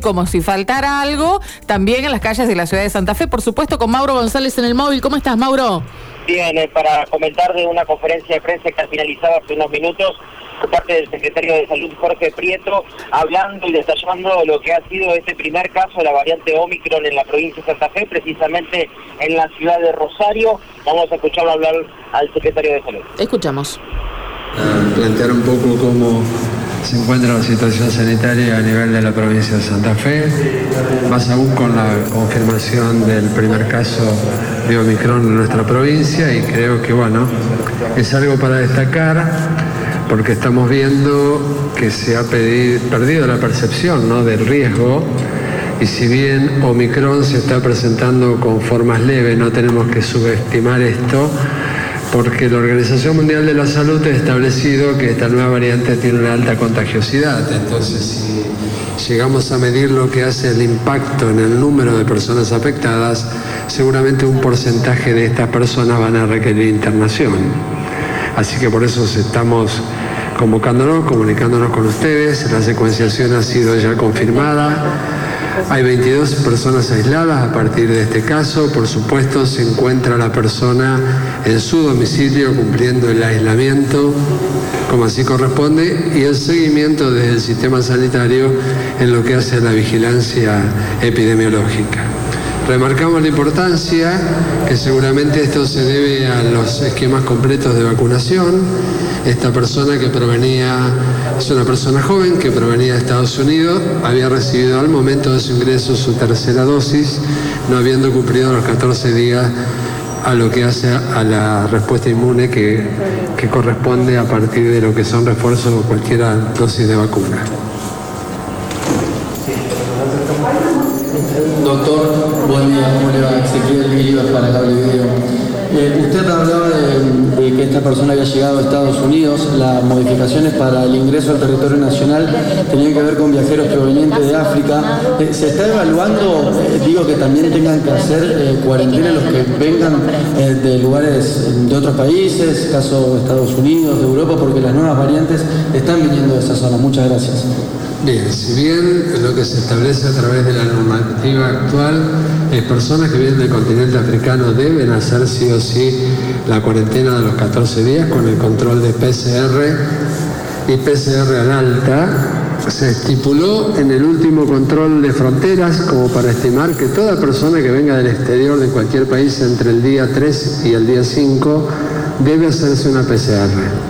como si faltara algo, también en las calles de la ciudad de Santa Fe, por supuesto con Mauro González en el móvil. ¿Cómo estás, Mauro? Bien, eh, para comentar de una conferencia de prensa que ha finalizado hace unos minutos por parte del secretario de Salud Jorge Prieto, hablando y detallando lo que ha sido este primer caso de la variante Omicron en la provincia de Santa Fe, precisamente en la ciudad de Rosario. Vamos a escucharlo hablar al secretario de Salud. Escuchamos. plantear un poco cómo se encuentra la situación sanitaria a nivel de la provincia de Santa Fe, más aún con la confirmación del primer caso de Omicron en nuestra provincia y creo que bueno, es algo para destacar porque estamos viendo que se ha perdido la percepción ¿no? del riesgo y si bien Omicron se está presentando con formas leves, no tenemos que subestimar esto, porque la Organización Mundial de la Salud ha establecido que esta nueva variante tiene una alta contagiosidad. Entonces, si llegamos a medir lo que hace el impacto en el número de personas afectadas, seguramente un porcentaje de estas personas van a requerir internación. Así que por eso estamos convocándonos, comunicándonos con ustedes. La secuenciación ha sido ya confirmada hay 22 personas aisladas a partir de este caso. Por supuesto, se encuentra la persona en su domicilio cumpliendo el aislamiento como así corresponde y el seguimiento del sistema sanitario en lo que hace a la vigilancia epidemiológica. Remarcamos la importancia que seguramente esto se debe a los esquemas completos de vacunación. Esta persona que provenía, es una persona joven que provenía de Estados Unidos, había recibido al momento de su ingreso su tercera dosis, no habiendo cumplido los 14 días a lo que hace a la respuesta inmune que, corresponde a partir de lo que son refuerzos o cualquier dosis de vacuna. Doctor, buen día, ¿cómo le va? Ezequiel Iribas para Cable Video. Eh, usted que esta persona había llegado a Estados Unidos, las modificaciones para el ingreso al territorio nacional tenían que ver con viajeros provenientes de África. Eh, ¿Se está evaluando, eh, digo, que también tengan que hacer cuarentena los que vengan de lugares de otros países, caso de Estados Unidos, de Europa, porque las nuevas variantes están viniendo de esa zona? Muchas gracias. Bien, si bien lo que se establece a través de la normativa actual es personas que vienen del continente africano deben hacer sí o sí la cuarentena de los 14 días con el control de PCR y PCR al alta, se estipuló en el último control de fronteras como para estimar que toda persona que venga del exterior de cualquier país entre el día 3 y el día 5 debe hacerse una PCR.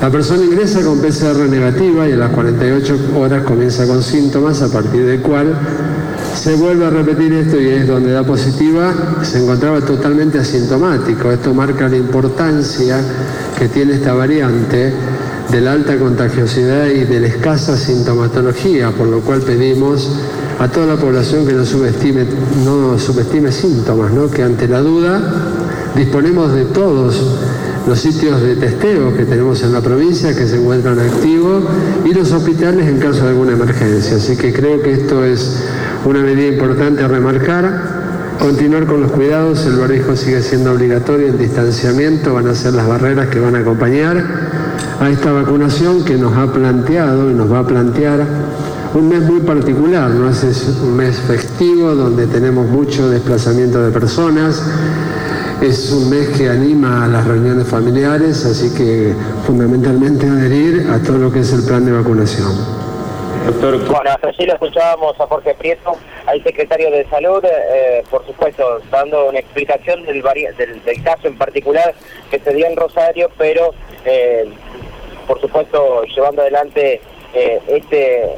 La persona ingresa con PCR negativa y a las 48 horas comienza con síntomas, a partir del cual se vuelve a repetir esto y es donde da positiva, se encontraba totalmente asintomático. Esto marca la importancia que tiene esta variante de la alta contagiosidad y de la escasa sintomatología, por lo cual pedimos a toda la población que no subestime, no subestime síntomas, ¿no? que ante la duda disponemos de todos los sitios de testeo que tenemos en la provincia que se encuentran activos y los hospitales en caso de alguna emergencia. Así que creo que esto es una medida importante a remarcar. Continuar con los cuidados, el barbijo sigue siendo obligatorio, el distanciamiento van a ser las barreras que van a acompañar a esta vacunación que nos ha planteado y nos va a plantear un mes muy particular, ¿no? es un mes festivo donde tenemos mucho desplazamiento de personas, es un mes que anima a las reuniones familiares, así que fundamentalmente adherir a todo lo que es el plan de vacunación. Bueno, así lo escuchábamos a Jorge Prieto, al secretario de Salud, eh, por supuesto, dando una explicación del, del, caso en particular que se dio en Rosario, pero eh, por supuesto llevando adelante eh, este